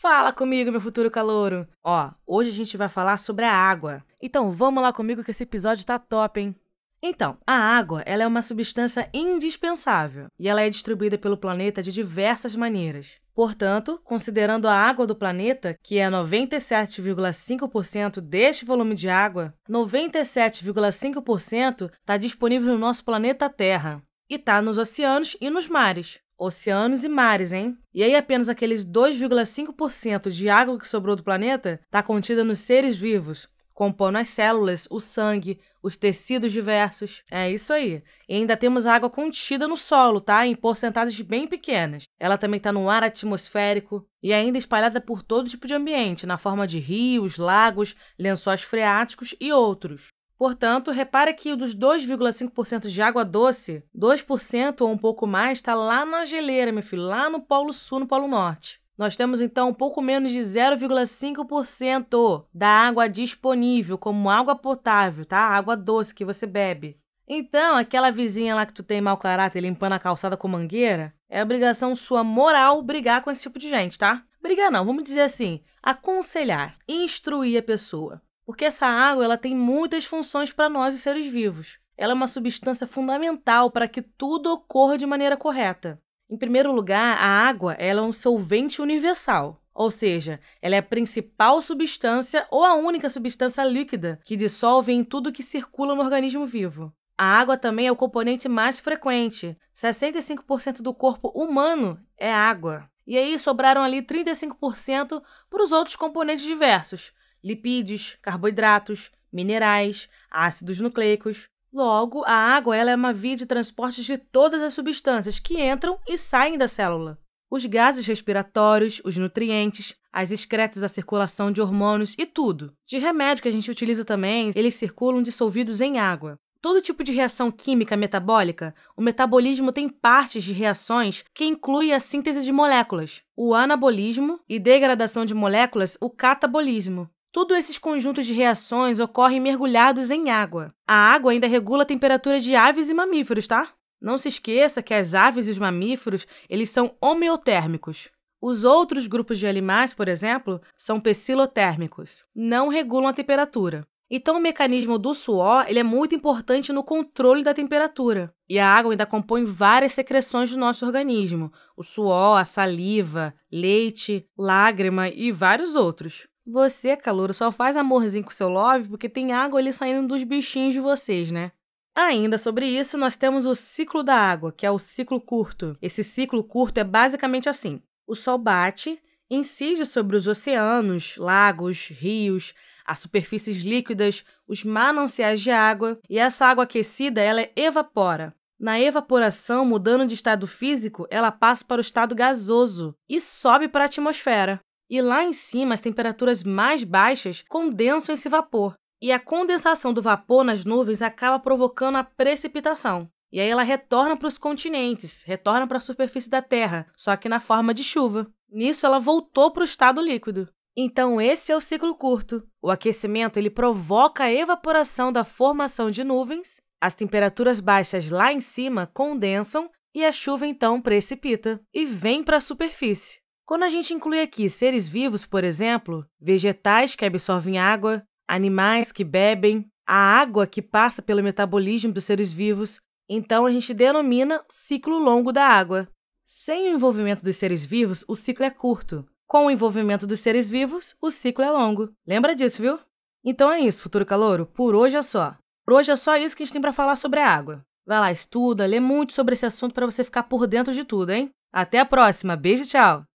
Fala comigo, meu futuro calouro! Ó, hoje a gente vai falar sobre a água. Então vamos lá comigo que esse episódio tá top, hein? Então, a água ela é uma substância indispensável e ela é distribuída pelo planeta de diversas maneiras. Portanto, considerando a água do planeta, que é 97,5% deste volume de água, 97,5% está disponível no nosso planeta Terra e está nos oceanos e nos mares. Oceanos e mares, hein? E aí apenas aqueles 2,5% de água que sobrou do planeta está contida nos seres vivos, compondo as células, o sangue, os tecidos diversos. É isso aí. E ainda temos água contida no solo, tá? Em porcentagens bem pequenas. Ela também está no ar atmosférico e ainda espalhada por todo tipo de ambiente, na forma de rios, lagos, lençóis freáticos e outros. Portanto, repare que dos 2,5% de água doce, 2% ou um pouco mais está lá na geleira, meu filho, lá no Polo Sul, no Polo Norte. Nós temos então um pouco menos de 0,5% da água disponível como água potável, tá? Água doce que você bebe. Então, aquela vizinha lá que tu tem mau caráter limpando a calçada com mangueira, é obrigação sua moral brigar com esse tipo de gente, tá? Brigar não, vamos dizer assim, aconselhar, instruir a pessoa. Porque essa água, ela tem muitas funções para nós, os seres vivos. Ela é uma substância fundamental para que tudo ocorra de maneira correta. Em primeiro lugar, a água ela é um solvente universal, ou seja, ela é a principal substância ou a única substância líquida que dissolve em tudo que circula no organismo vivo. A água também é o componente mais frequente. 65% do corpo humano é água. E aí sobraram ali 35% para os outros componentes diversos: lipídios, carboidratos, minerais, ácidos nucleicos. Logo, a água ela é uma via de transporte de todas as substâncias que entram e saem da célula. Os gases respiratórios, os nutrientes, as excretas a circulação de hormônios e tudo. De remédio que a gente utiliza também, eles circulam dissolvidos em água. Todo tipo de reação química metabólica, o metabolismo tem partes de reações que incluem a síntese de moléculas, o anabolismo e degradação de moléculas, o catabolismo. Todos esses conjuntos de reações ocorrem mergulhados em água. A água ainda regula a temperatura de aves e mamíferos, tá? Não se esqueça que as aves e os mamíferos, eles são homeotérmicos. Os outros grupos de animais, por exemplo, são psilotérmicos. Não regulam a temperatura. Então, o mecanismo do suor ele é muito importante no controle da temperatura. E a água ainda compõe várias secreções do nosso organismo: o suor, a saliva, leite, lágrima e vários outros. Você, calouro, só faz amorzinho com seu love porque tem água ali saindo dos bichinhos de vocês, né? Ainda sobre isso, nós temos o ciclo da água, que é o ciclo curto. Esse ciclo curto é basicamente assim: o sol bate, incide sobre os oceanos, lagos, rios, as superfícies líquidas, os mananciais de água, e essa água aquecida ela evapora. Na evaporação, mudando de estado físico, ela passa para o estado gasoso e sobe para a atmosfera. E lá em cima, as temperaturas mais baixas condensam esse vapor. E a condensação do vapor nas nuvens acaba provocando a precipitação. E aí ela retorna para os continentes, retorna para a superfície da Terra, só que na forma de chuva. Nisso ela voltou para o estado líquido. Então esse é o ciclo curto. O aquecimento ele provoca a evaporação da formação de nuvens, as temperaturas baixas lá em cima condensam e a chuva então precipita e vem para a superfície. Quando a gente inclui aqui seres vivos, por exemplo, vegetais que absorvem água, animais que bebem, a água que passa pelo metabolismo dos seres vivos, então a gente denomina ciclo longo da água. Sem o envolvimento dos seres vivos, o ciclo é curto. Com o envolvimento dos seres vivos, o ciclo é longo. Lembra disso, viu? Então é isso, futuro calouro. Por hoje é só. Por hoje é só isso que a gente tem para falar sobre a água. Vai lá, estuda, lê muito sobre esse assunto para você ficar por dentro de tudo, hein? Até a próxima. Beijo tchau!